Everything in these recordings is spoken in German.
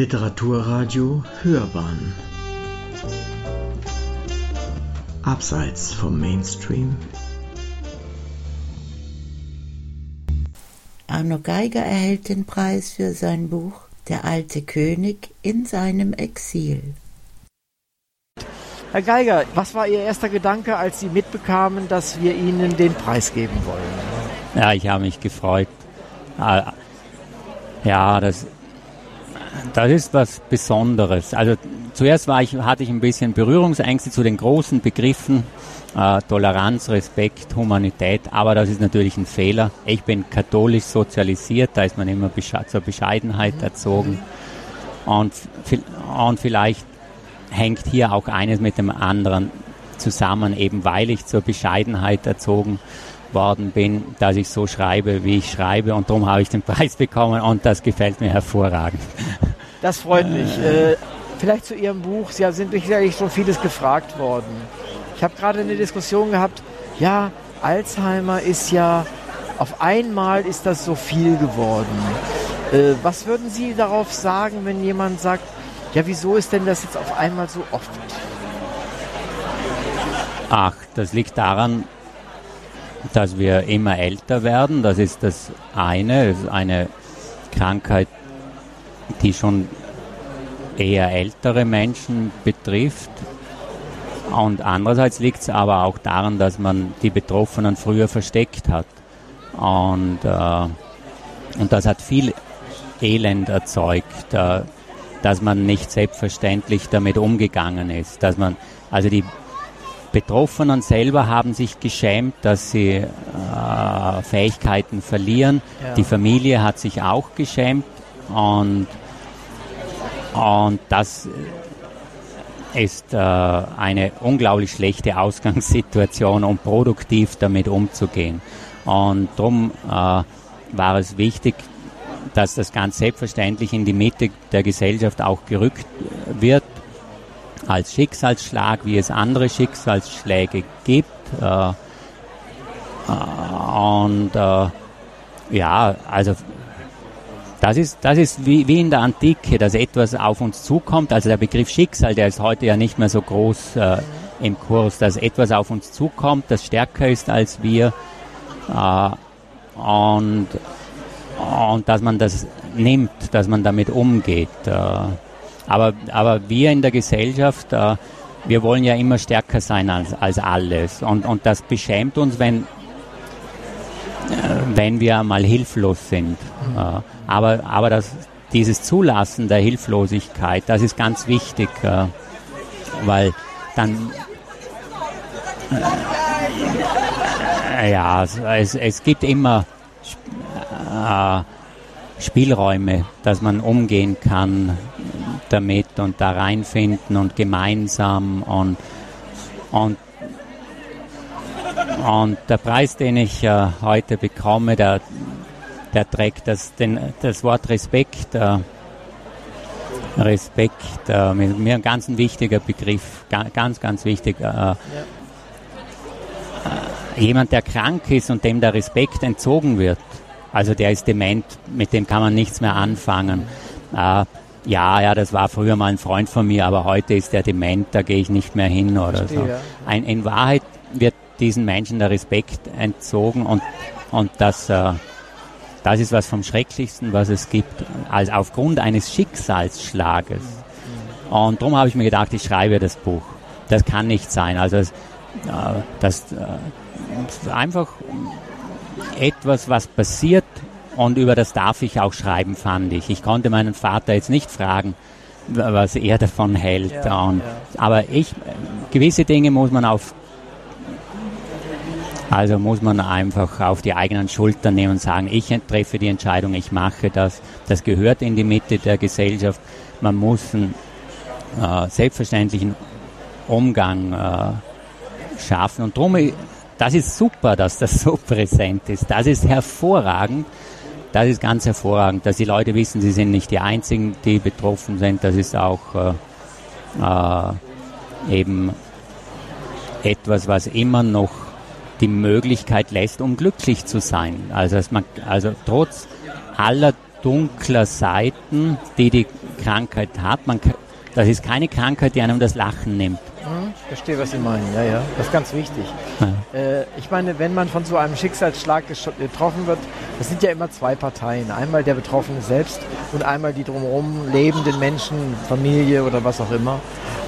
Literaturradio Hörbahn Abseits vom Mainstream Arno Geiger erhält den Preis für sein Buch Der alte König in seinem Exil. Herr Geiger, was war Ihr erster Gedanke, als Sie mitbekamen, dass wir Ihnen den Preis geben wollen? Ja, ich habe mich gefreut. Ah, ja, das, das ist was Besonderes. Also zuerst war ich, hatte ich ein bisschen Berührungsängste zu den großen Begriffen äh, Toleranz, Respekt, Humanität, aber das ist natürlich ein Fehler. Ich bin katholisch sozialisiert, da ist man immer besche zur Bescheidenheit erzogen. Und, und vielleicht hängt hier auch eines mit dem anderen zusammen, eben weil ich zur Bescheidenheit erzogen worden bin, dass ich so schreibe, wie ich schreibe und darum habe ich den Preis bekommen und das gefällt mir hervorragend. Das freut mich. Äh, vielleicht zu Ihrem Buch, Sie sind sicherlich schon vieles gefragt worden. Ich habe gerade eine Diskussion gehabt, ja, Alzheimer ist ja, auf einmal ist das so viel geworden. Äh, was würden Sie darauf sagen, wenn jemand sagt, ja, wieso ist denn das jetzt auf einmal so oft? Ach, das liegt daran, dass wir immer älter werden. Das ist das eine. Das ist eine Krankheit, die schon eher ältere Menschen betrifft. Und andererseits liegt es aber auch daran, dass man die Betroffenen früher versteckt hat. Und, äh, und das hat viel Elend erzeugt, äh, dass man nicht selbstverständlich damit umgegangen ist. Dass man, also die Betroffenen selber haben sich geschämt, dass sie äh, Fähigkeiten verlieren. Ja. Die Familie hat sich auch geschämt und, und das ist äh, eine unglaublich schlechte Ausgangssituation, um produktiv damit umzugehen. Und darum äh, war es wichtig, dass das ganz selbstverständlich in die Mitte der Gesellschaft auch gerückt wird, als Schicksalsschlag, wie es andere Schicksalsschläge gibt. Äh, und äh, ja, also das ist, das ist wie, wie in der Antike, dass etwas auf uns zukommt. Also der Begriff Schicksal, der ist heute ja nicht mehr so groß äh, im Kurs, dass etwas auf uns zukommt, das stärker ist als wir. Äh, und, und dass man das nimmt, dass man damit umgeht. Äh, aber, aber wir in der Gesellschaft, äh, wir wollen ja immer stärker sein als, als alles. Und, und das beschämt uns, wenn, wenn wir mal hilflos sind. Mhm. Aber, aber das, dieses Zulassen der Hilflosigkeit, das ist ganz wichtig, weil dann äh, ja, es, es gibt immer äh, Spielräume, dass man umgehen kann damit und da reinfinden und gemeinsam und, und und der Preis, den ich äh, heute bekomme, der, der trägt das, den, das Wort Respekt. Äh, Respekt, äh, mir ein ganz ein wichtiger Begriff, ganz, ganz wichtig. Äh, ja. Äh, jemand, der krank ist und dem der Respekt entzogen wird, also der ist dement, mit dem kann man nichts mehr anfangen. Äh, ja, ja, das war früher mal ein Freund von mir, aber heute ist der dement, da gehe ich nicht mehr hin oder Verstehe, so. Ein, in Wahrheit wird diesen Menschen der Respekt entzogen und, und das, äh, das ist was vom Schrecklichsten, was es gibt, als aufgrund eines Schicksalsschlages. Und darum habe ich mir gedacht, ich schreibe das Buch. Das kann nicht sein. Also das, äh, das äh, einfach etwas, was passiert und über das darf ich auch schreiben, fand ich. Ich konnte meinen Vater jetzt nicht fragen, was er davon hält. Ja, und, ja. Aber ich, gewisse Dinge muss man auf, also muss man einfach auf die eigenen Schultern nehmen und sagen, ich treffe die Entscheidung, ich mache das. Das gehört in die Mitte der Gesellschaft. Man muss einen äh, selbstverständlichen Umgang äh, schaffen. Und darum das ist super, dass das so präsent ist. Das ist hervorragend. Das ist ganz hervorragend, dass die Leute wissen, sie sind nicht die Einzigen, die betroffen sind. Das ist auch äh, äh, eben etwas, was immer noch die Möglichkeit lässt, um glücklich zu sein. Also, man, also trotz aller dunkler Seiten, die die Krankheit hat, man, das ist keine Krankheit, die einem das Lachen nimmt. Hm, verstehe, was Sie meinen. Ja, ja, das ist ganz wichtig. Ja. Äh, ich meine, wenn man von so einem Schicksalsschlag getroffen wird, das sind ja immer zwei Parteien. Einmal der Betroffene selbst und einmal die drumherum lebenden Menschen, Familie oder was auch immer.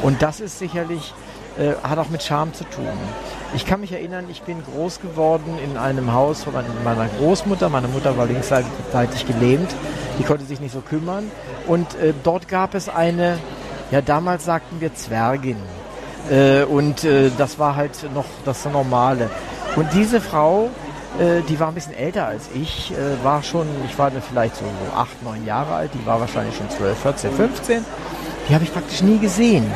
Und das ist sicherlich, äh, hat auch mit Scham zu tun. Ich kann mich erinnern, ich bin groß geworden in einem Haus von meiner Großmutter. Meine Mutter war linksseitig gelähmt. Die konnte sich nicht so kümmern. Und äh, dort gab es eine, ja damals sagten wir Zwergin. Äh, und äh, das war halt noch das Normale. Und diese Frau, äh, die war ein bisschen älter als ich, war schon, ich war vielleicht so, so acht, neun Jahre alt, die war wahrscheinlich schon 12, 14, 15. Die habe ich praktisch nie gesehen.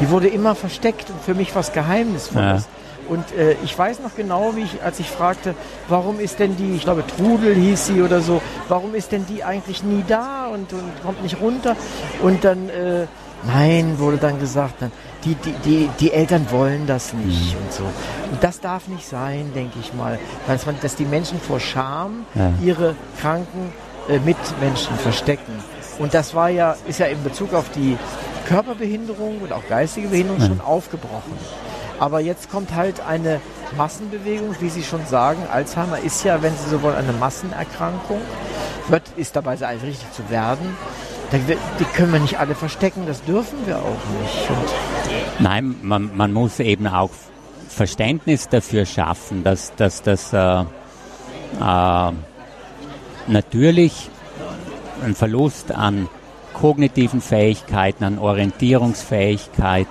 Die wurde immer versteckt und für mich was Geheimnisvolles. Ja. Und äh, ich weiß noch genau, wie ich, als ich fragte, warum ist denn die, ich glaube Trudel hieß sie oder so, warum ist denn die eigentlich nie da und, und kommt nicht runter? Und dann, äh, nein, wurde dann gesagt, dann, die, die, die, die Eltern wollen das nicht mhm. und so. Und das darf nicht sein, denke ich mal, dass, man, dass die Menschen vor Scham ja. ihre kranken äh, Mitmenschen verstecken. Und das war ja, ist ja in Bezug auf die Körperbehinderung und auch geistige Behinderung schon aufgebrochen. Aber jetzt kommt halt eine Massenbewegung, wie Sie schon sagen. Alzheimer ist ja, wenn Sie so wollen, eine Massenerkrankung. Wird, ist dabei also richtig zu werden. Die können wir nicht alle verstecken, das dürfen wir auch nicht. Und Nein, man, man, muss eben auch Verständnis dafür schaffen, dass, dass das äh, äh, natürlich ein Verlust an kognitiven Fähigkeiten, an Orientierungsfähigkeit,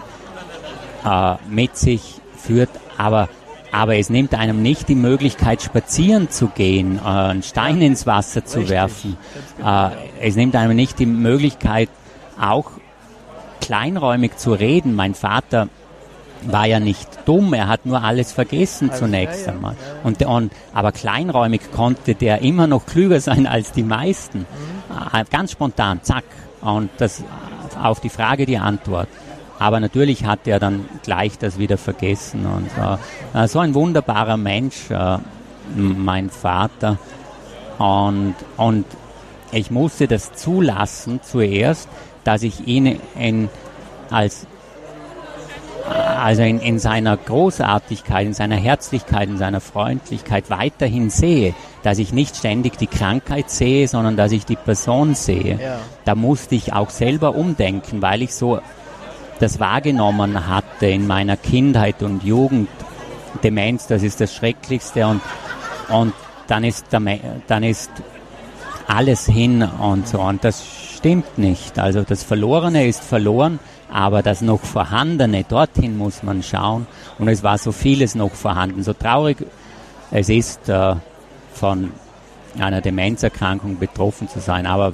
äh, mit sich führt, aber aber es nimmt einem nicht die Möglichkeit, spazieren zu gehen, äh, einen Stein ins Wasser zu Richtig. werfen. Äh, es nimmt einem nicht die Möglichkeit, auch kleinräumig zu reden. Mein Vater war ja nicht dumm, er hat nur alles vergessen also, zunächst ja, ja, einmal. Und, und, aber kleinräumig konnte der immer noch klüger sein als die meisten. Mhm. Äh, ganz spontan, zack. Und das auf die Frage die Antwort. Aber natürlich hat er dann gleich das wieder vergessen. Und äh, so ein wunderbarer Mensch, äh, mein Vater. Und, und ich musste das zulassen zuerst, dass ich ihn in, als also in, in seiner Großartigkeit, in seiner Herzlichkeit, in seiner Freundlichkeit weiterhin sehe, dass ich nicht ständig die Krankheit sehe, sondern dass ich die Person sehe. Ja. Da musste ich auch selber umdenken, weil ich so das wahrgenommen hatte in meiner Kindheit und Jugend. Demenz, das ist das Schrecklichste und, und dann ist, dann ist alles hin und so und das stimmt nicht. Also das Verlorene ist verloren, aber das noch Vorhandene, dorthin muss man schauen und es war so vieles noch vorhanden. So traurig es ist, äh, von einer Demenzerkrankung betroffen zu sein, aber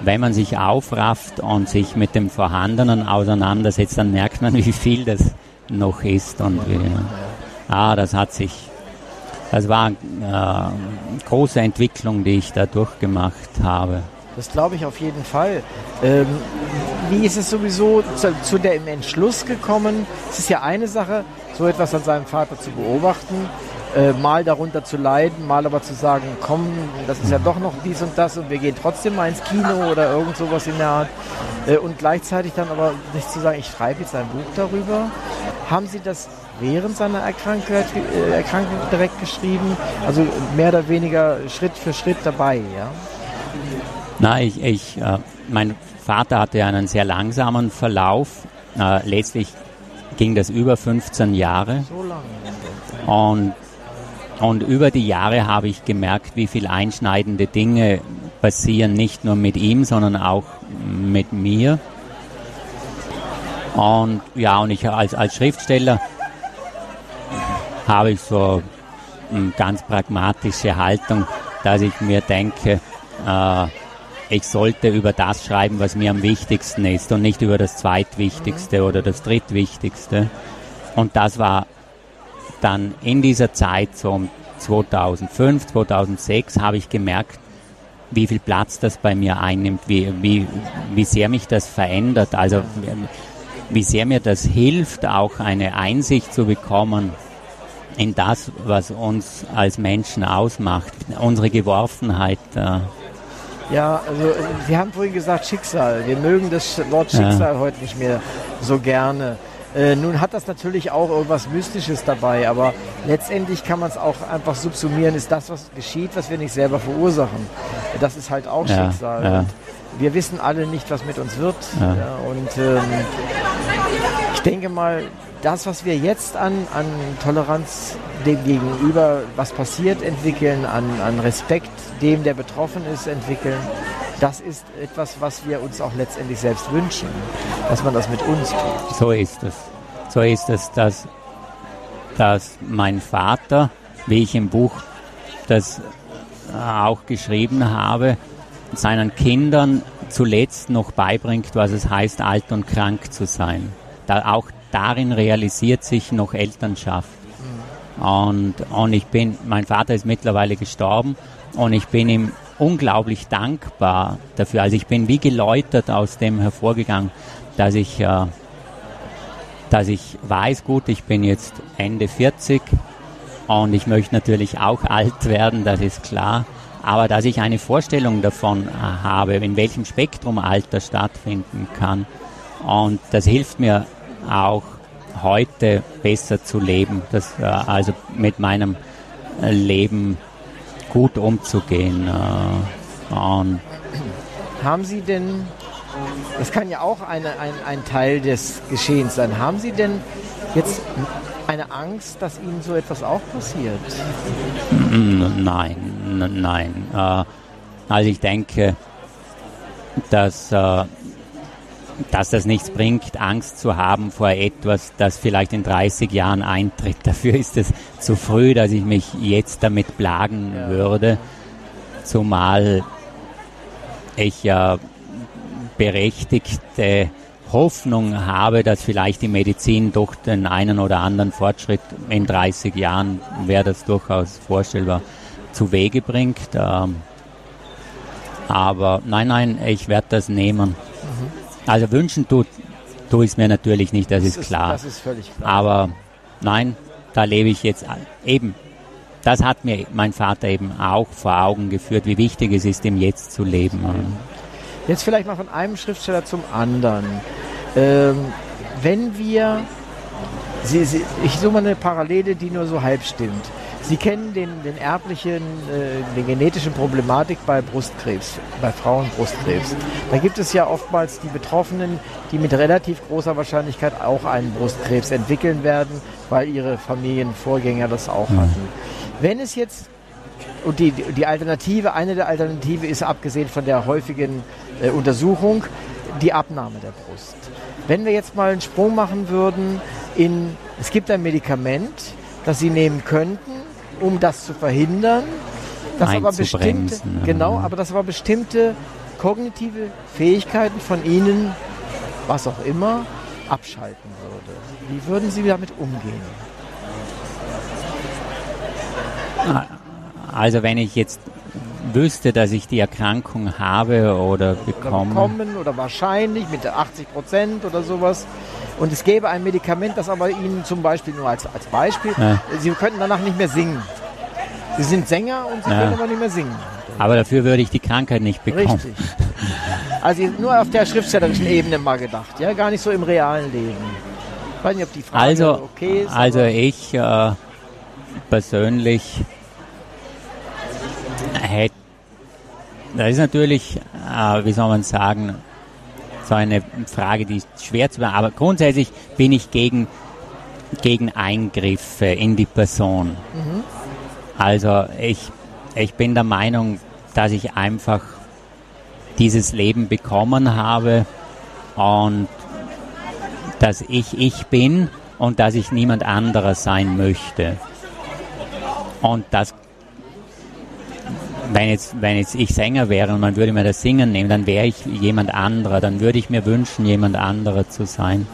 wenn man sich aufrafft und sich mit dem Vorhandenen auseinandersetzt, dann merkt man, wie viel das noch ist. Und wie, ah, das hat sich, das war eine äh, große Entwicklung, die ich da durchgemacht habe. Das glaube ich auf jeden Fall. Ähm, wie ist es sowieso zu, zu dem Entschluss gekommen? Es ist ja eine Sache, so etwas an seinem Vater zu beobachten äh, mal darunter zu leiden, mal aber zu sagen, komm, das ist ja doch noch dies und das und wir gehen trotzdem mal ins Kino oder irgend sowas in der Art. Äh, und gleichzeitig dann aber nicht zu sagen, ich schreibe jetzt ein Buch darüber. Haben Sie das während seiner Erkrankung, äh, Erkrankung direkt geschrieben? Also mehr oder weniger Schritt für Schritt dabei, ja? Nein, ich, ich äh, mein Vater hatte einen sehr langsamen Verlauf. Äh, letztlich ging das über 15 Jahre. So lange. Und und über die Jahre habe ich gemerkt, wie viel einschneidende Dinge passieren, nicht nur mit ihm, sondern auch mit mir. Und ja, und ich als, als Schriftsteller habe ich so eine ganz pragmatische Haltung, dass ich mir denke, äh, ich sollte über das schreiben, was mir am wichtigsten ist und nicht über das zweitwichtigste oder das drittwichtigste. Und das war dann in dieser Zeit, so um 2005, 2006, habe ich gemerkt, wie viel Platz das bei mir einnimmt, wie, wie, wie sehr mich das verändert, also wie sehr mir das hilft, auch eine Einsicht zu bekommen in das, was uns als Menschen ausmacht, unsere Geworfenheit. Äh, Ja, also Sie haben vorhin gesagt Schicksal. Wir mögen das Wort Schicksal ja. heute nicht mehr so gerne. Äh, nun hat das natürlich auch irgendwas Mystisches dabei, aber letztendlich kann man es auch einfach subsumieren, ist das, was geschieht, was wir nicht selber verursachen. Das ist halt auch ja, Schicksal. Ja. wir wissen alle nicht, was mit uns wird. Ja. und ähm, ich denke mal, das, was wir jetzt an, an Toleranz dem gegenüber, was passiert, entwickeln, an, an Respekt dem, der betroffen ist, entwickeln, das ist etwas, was wir uns auch letztendlich selbst wünschen, dass man das mit uns tut. So ist es. So ist es, dass, dass mein Vater, wie ich im Buch das auch geschrieben habe, seinen Kindern zuletzt noch beibringt, was es heißt, alt und krank zu sein. Da auch darin realisiert sich noch Elternschaft. Mhm. Und, und ich bin, mein Vater ist mittlerweile gestorben und ich bin ihm unglaublich dankbar dafür. Also ich bin wie geläutert aus dem hervorgegangen, dass ich, äh, dass ich weiß, gut, ich bin jetzt Ende 40 und ich möchte natürlich auch alt werden, das ist klar. Aber dass ich eine Vorstellung davon äh, habe, in welchem Spektrum Alter stattfinden kann. Und das hilft mir auch heute besser zu leben, das, äh, also mit meinem äh, Leben gut umzugehen. Äh, haben Sie denn, das kann ja auch eine, ein, ein Teil des Geschehens sein, haben Sie denn jetzt eine Angst, dass Ihnen so etwas auch passiert? Nein, nein. Äh, also ich denke, dass äh, dass das nichts bringt, Angst zu haben vor etwas, das vielleicht in 30 Jahren eintritt. Dafür ist es zu früh, dass ich mich jetzt damit plagen ja. würde, zumal ich ja berechtigte Hoffnung habe, dass vielleicht die Medizin durch den einen oder anderen Fortschritt in 30 Jahren, wäre das durchaus vorstellbar, zu Wege bringt. Ähm, aber nein, nein, ich werde das nehmen. Also wünschen tut, tue ich es mir natürlich nicht, das, das ist klar. Das ist völlig klar. Aber nein, da lebe ich jetzt eben. Das hat mir mein Vater eben auch vor Augen geführt, wie wichtig es ist, im Jetzt zu leben. Jetzt vielleicht mal von einem Schriftsteller zum anderen. Ähm, wenn wir, Sie, Sie, ich suche mal eine Parallele, die nur so halb stimmt. Sie kennen den, den erblichen, äh, den genetischen Problematik bei Brustkrebs, bei Frauenbrustkrebs. Da gibt es ja oftmals die Betroffenen, die mit relativ großer Wahrscheinlichkeit auch einen Brustkrebs entwickeln werden, weil ihre Familienvorgänger das auch hatten. Wenn es jetzt und die, die Alternative, eine der Alternativen ist abgesehen von der häufigen äh, Untersuchung, die Abnahme der Brust. Wenn wir jetzt mal einen Sprung machen würden in, es gibt ein Medikament, das Sie nehmen könnten, um das zu verhindern, dass aber bestimmte, genau, aber dass aber bestimmte kognitive Fähigkeiten von Ihnen, was auch immer, abschalten würde. Wie würden Sie damit umgehen? Also wenn ich jetzt wüsste, dass ich die Erkrankung habe oder bekomme. Oder bekommen oder wahrscheinlich mit 80 Prozent oder sowas. Und es gäbe ein Medikament, das aber Ihnen zum Beispiel nur als, als Beispiel, ja. Sie könnten danach nicht mehr singen. Sie sind Sänger und Sie ja. können aber nicht mehr singen. Aber dafür würde ich die Krankheit nicht bekommen. Richtig. Also nur auf der schriftstellerischen Ebene mal gedacht, ja, gar nicht so im realen Leben. Ich weiß nicht, ob die Frage also, okay ist. Also ich äh, persönlich hätte, das ist natürlich, äh, wie soll man sagen, so eine Frage, die ist schwer zu beantworten. Aber grundsätzlich bin ich gegen, gegen Eingriffe in die Person. Mhm. Also ich, ich bin der Meinung, dass ich einfach dieses Leben bekommen habe und dass ich ich bin und dass ich niemand anderer sein möchte. Und das wenn jetzt, wenn jetzt ich Sänger wäre und man würde mir das Singen nehmen, dann wäre ich jemand anderer, dann würde ich mir wünschen, jemand anderer zu sein.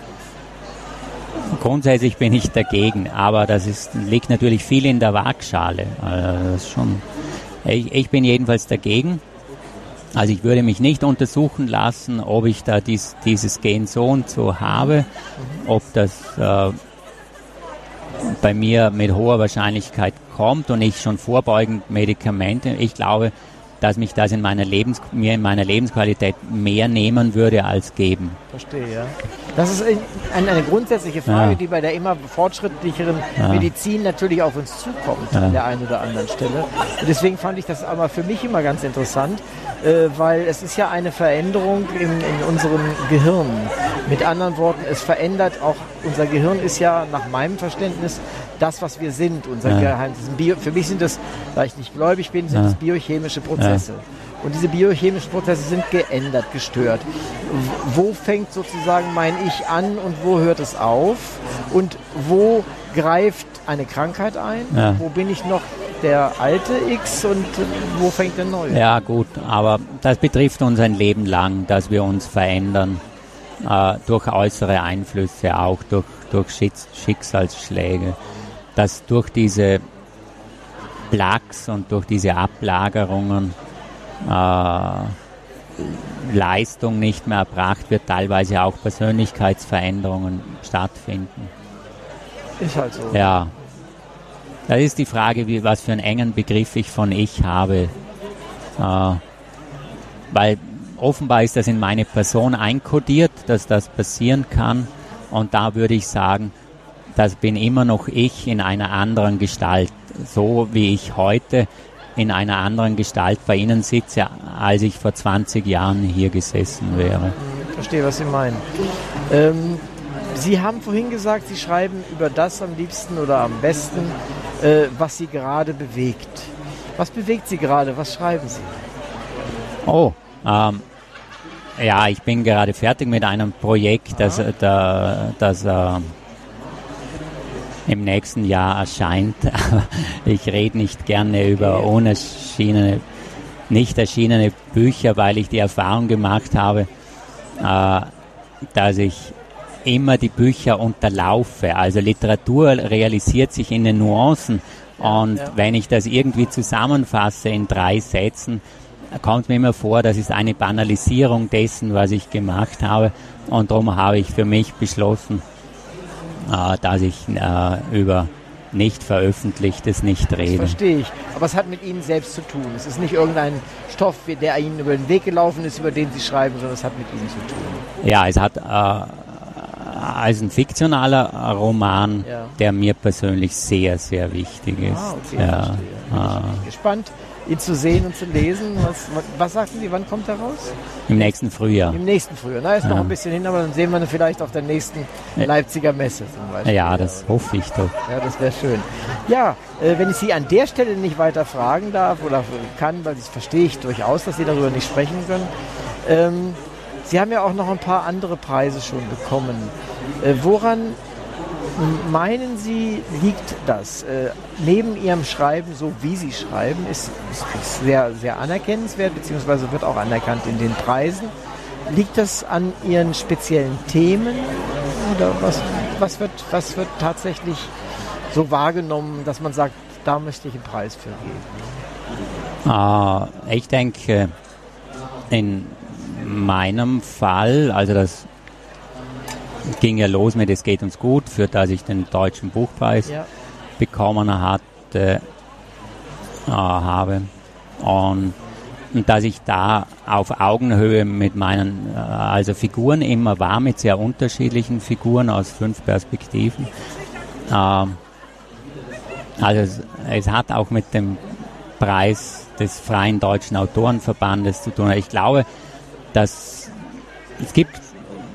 Grundsätzlich bin ich dagegen, aber das ist, liegt natürlich viel in der Waagschale. Also schon, ich, ich, bin jedenfalls dagegen. Also ich würde mich nicht untersuchen lassen, ob ich da dies, dieses Gen so und so habe, ob das äh, bei mir mit hoher Wahrscheinlichkeit kommt und ich schon vorbeugend Medikamente. Ich glaube, dass mich das in meiner Lebens mir in meiner Lebensqualität mehr nehmen würde als geben. Verstehe, ja. Das ist eine, eine grundsätzliche Frage, Ja. die bei der immer fortschrittlicheren Ja. Medizin natürlich auf uns zukommt Ja. an der einen oder anderen Stelle. Und deswegen fand ich das aber für mich immer ganz interessant, äh, weil es ist ja eine Veränderung in, in unserem Gehirn. Mit anderen Worten, es verändert auch, unser Gehirn ist ja nach meinem Verständnis das, was wir sind. Unser Ja. Geheim, das sind Bio, für mich sind das, da ich nicht gläubig bin, sind Ja. es biochemische Prozesse. Und diese biochemischen Prozesse sind geändert, gestört. Wo fängt sozusagen mein Ich an und wo hört es auf? Und wo greift eine Krankheit ein? Ja. Wo bin ich noch der alte X und wo fängt der neue? Ja, gut, aber das betrifft uns ein Leben lang, dass wir uns verändern. Äh, durch äußere Einflüsse, auch durch, durch Schicks- Schicksalsschläge. Dass durch diese Plaques und durch diese Ablagerungen äh, Leistung nicht mehr erbracht wird, teilweise auch Persönlichkeitsveränderungen stattfinden. Ist halt so. Ja. Da ist die Frage, wie, was für einen engen Begriff ich von ich habe. Äh, weil offenbar ist das in meine Person einkodiert, dass das passieren kann. Und da würde ich sagen, das bin immer noch ich in einer anderen Gestalt. So wie ich heute in einer anderen Gestalt bei Ihnen sitze, als ich vor 20 Jahren hier gesessen wäre. Ich verstehe, was Sie meinen. Ähm, Sie haben vorhin gesagt, Sie schreiben über das am liebsten oder am besten, äh, was Sie gerade bewegt. Was bewegt Sie gerade? Was schreiben Sie? Oh, ähm, ja, ich bin gerade fertig mit einem Projekt, das, da, das äh, im nächsten Jahr erscheint. Ich rede nicht gerne über unerschienene, nicht erschienene Bücher, weil ich die Erfahrung gemacht habe, äh, dass ich immer die Bücher unterlaufe. Also Literatur realisiert sich in den Nuancen. Und ja. wenn ich das irgendwie zusammenfasse in drei Sätzen, kommt mir immer vor, das ist eine Banalisierung dessen, was ich gemacht habe. Und darum habe ich für mich beschlossen, äh, dass ich äh, über nicht veröffentlichtes nicht Das rede. verstehe ich. Aber es hat mit Ihnen selbst zu tun. Es ist nicht irgendein Stoff, der Ihnen über den Weg gelaufen ist, über den Sie schreiben, sondern es hat mit Ihnen zu tun. Ja, es hat äh, als ein fiktionaler Roman, Ja. der mir persönlich sehr, sehr wichtig ist. Ah, okay, ja, verstehe. Ich bin gespannt, ihn zu sehen und zu lesen. Was, was sagten Sie, wann kommt er raus? Im nächsten Frühjahr. Im nächsten Frühjahr. Na, ist noch Ja. ein bisschen hin, aber dann sehen wir ihn vielleicht auf der nächsten Leipziger Messe zum Beispiel. Ja, das hoffe ich doch. Ja, das wäre schön. Ja, äh, wenn ich Sie an der Stelle nicht weiter fragen darf oder kann, weil das verstehe ich durchaus, dass Sie darüber nicht sprechen können. Ähm, Sie haben ja auch noch ein paar andere Preise schon bekommen. Äh, woran meinen Sie, liegt das? Äh, neben Ihrem Schreiben, so wie Sie schreiben, ist, ist, sehr, sehr anerkennenswert, beziehungsweise wird auch anerkannt in den Preisen. Liegt das an Ihren speziellen Themen oder was, was, wird, was wird tatsächlich so wahrgenommen, dass man sagt, da möchte ich einen Preis für geben? Äh, ich denke, in meinem Fall, also das ging ja los mit Es geht uns gut, für das ich den Deutschen Buchpreis Ja, bekommen hatte, äh, habe. Und, und dass ich da auf Augenhöhe mit meinen, äh, also Figuren immer war, mit sehr unterschiedlichen Figuren aus fünf Perspektiven. Ähm, also es, es hat auch mit dem Preis des Freien Deutschen Autorenverbandes zu tun. Ich glaube, dass es gibt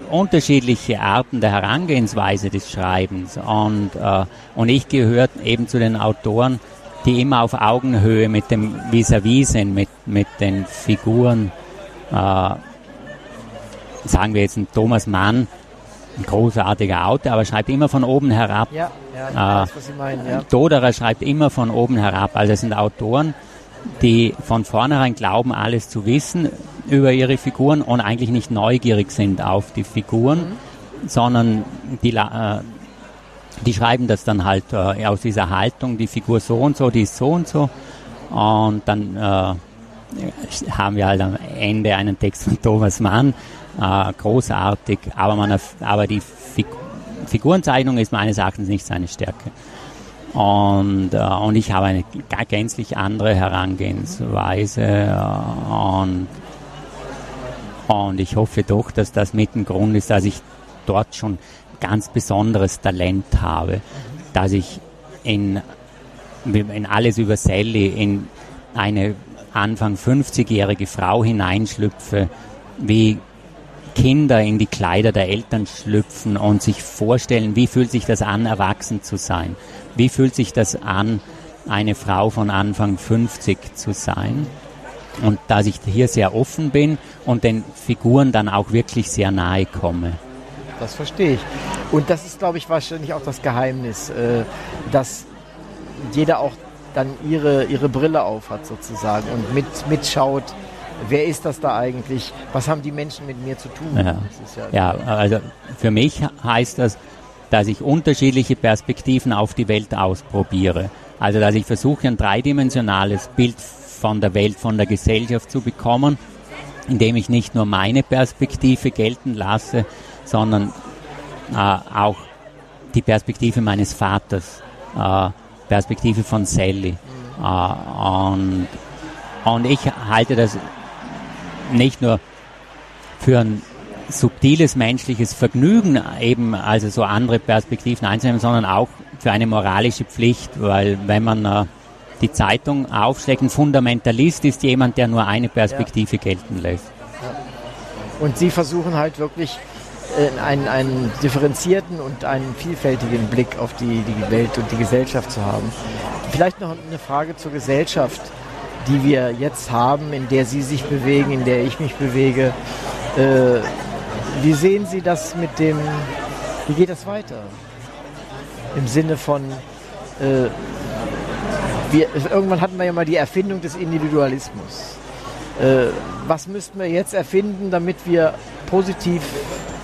unterschiedliche Arten der Herangehensweise des Schreibens und, äh, und ich gehöre eben zu den Autoren, die immer auf Augenhöhe mit dem Vis-à-vis sind, mit, mit den Figuren. Äh, sagen wir jetzt ein Thomas Mann, ein großartiger Autor, aber schreibt immer von oben herab. ja, ja ich weiß, was Sie meinen. Ja. Doderer schreibt immer von oben herab. Also es sind Autoren, die von vornherein glauben, alles zu wissen über ihre Figuren und eigentlich nicht neugierig sind auf die Figuren, sondern die, äh, die schreiben das dann halt äh, aus dieser Haltung, die Figur so und so, die ist so und so. Und dann äh, haben wir halt am Ende einen Text von Thomas Mann, äh, großartig, aber, man, aber die Fig Figurenzeichnung ist meines Erachtens nicht seine Stärke. Und, äh, und ich habe eine gänzlich andere Herangehensweise äh, und, und ich hoffe doch, dass das mit dem Grund ist, dass ich dort schon ganz besonderes Talent habe, dass ich in, in alles über Sally, in eine Anfang 50-jährige Frau hineinschlüpfe, wie Kinder in die Kleider der Eltern schlüpfen und sich vorstellen, wie fühlt sich das an, erwachsen zu sein? Wie fühlt sich das an, eine Frau von Anfang 50 zu sein? Und dass ich hier sehr offen bin und den Figuren dann auch wirklich sehr nahe komme. Das verstehe ich. Und das ist, glaube ich, wahrscheinlich auch das Geheimnis, äh, dass jeder auch dann ihre, ihre Brille aufhat sozusagen und mit, mitschaut, wer ist das da eigentlich? Was haben die Menschen mit mir zu tun? Ja, ja, ja also für mich heißt das, dass ich unterschiedliche Perspektiven auf die Welt ausprobiere. Also dass ich versuche, ein dreidimensionales Bild von der Welt, von der Gesellschaft zu bekommen, indem ich nicht nur meine Perspektive gelten lasse, sondern äh, auch die Perspektive meines Vaters, äh, Perspektive von Sally. Äh, und, und ich halte das nicht nur für ein subtiles menschliches Vergnügen, eben also so andere Perspektiven einzunehmen, sondern auch für eine moralische Pflicht, weil wenn man äh, die Zeitung aufschlägt, ein Fundamentalist ist jemand, der nur eine Perspektive ja. gelten lässt. Und Sie versuchen halt wirklich äh, einen, einen differenzierten und einen vielfältigen Blick auf die, die Welt und die Gesellschaft zu haben. Vielleicht noch eine Frage zur Gesellschaft die wir jetzt haben, in der Sie sich bewegen, in der ich mich bewege. Äh, wie sehen Sie das mit dem, wie geht das weiter? Im Sinne von, äh, wir, irgendwann hatten wir ja mal die Erfindung des Individualismus. Äh, was müssten wir jetzt erfinden, damit wir positiv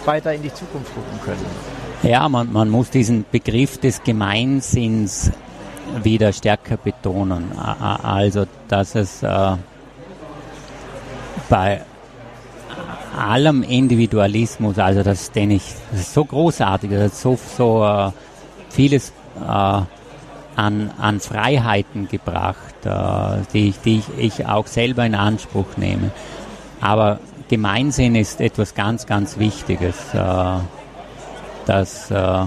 weiter in die Zukunft gucken können? Ja, man, man muss diesen Begriff des Gemeinsinns wieder stärker betonen. Also, dass es äh, bei allem Individualismus, also das, den ich, das ist so großartig, das ist so, so äh, vieles äh, an, an Freiheiten gebracht, äh, die, ich, die ich, ich auch selber in Anspruch nehme. Aber Gemeinsinn ist etwas ganz, ganz Wichtiges, äh, dass äh,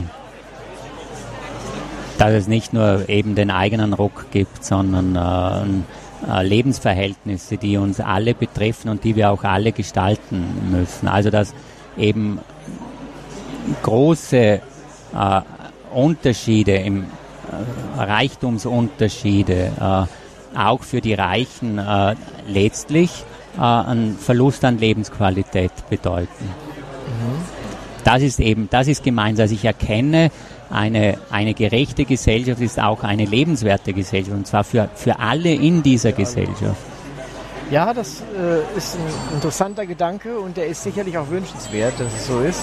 dass es nicht nur eben den eigenen Ruck gibt, sondern äh, äh, Lebensverhältnisse, die uns alle betreffen und die wir auch alle gestalten müssen. Also dass eben große äh, Unterschiede im Reichtumsunterschiede äh, auch für die Reichen äh, letztlich einen Verlust an Lebensqualität bedeuten. Mhm. Das ist eben, das ist gemeint, dass ich erkenne, eine, eine gerechte Gesellschaft ist auch eine lebenswerte Gesellschaft und zwar für, für alle in dieser Gesellschaft. Ja, das äh, ist ein interessanter Gedanke und der ist sicherlich auch wünschenswert, dass es so ist.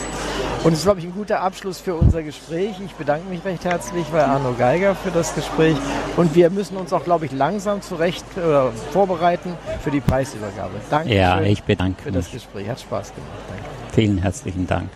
Und es ist, glaube ich, ein guter Abschluss für unser Gespräch. Ich bedanke mich recht herzlich bei Arno Geiger für das Gespräch. Und wir müssen uns auch, glaube ich, langsam zurecht äh, vorbereiten für die Preisübergabe. Danke ja, ich bedanke für mich. das Gespräch. Hat Spaß gemacht. Danke. Vielen herzlichen Dank.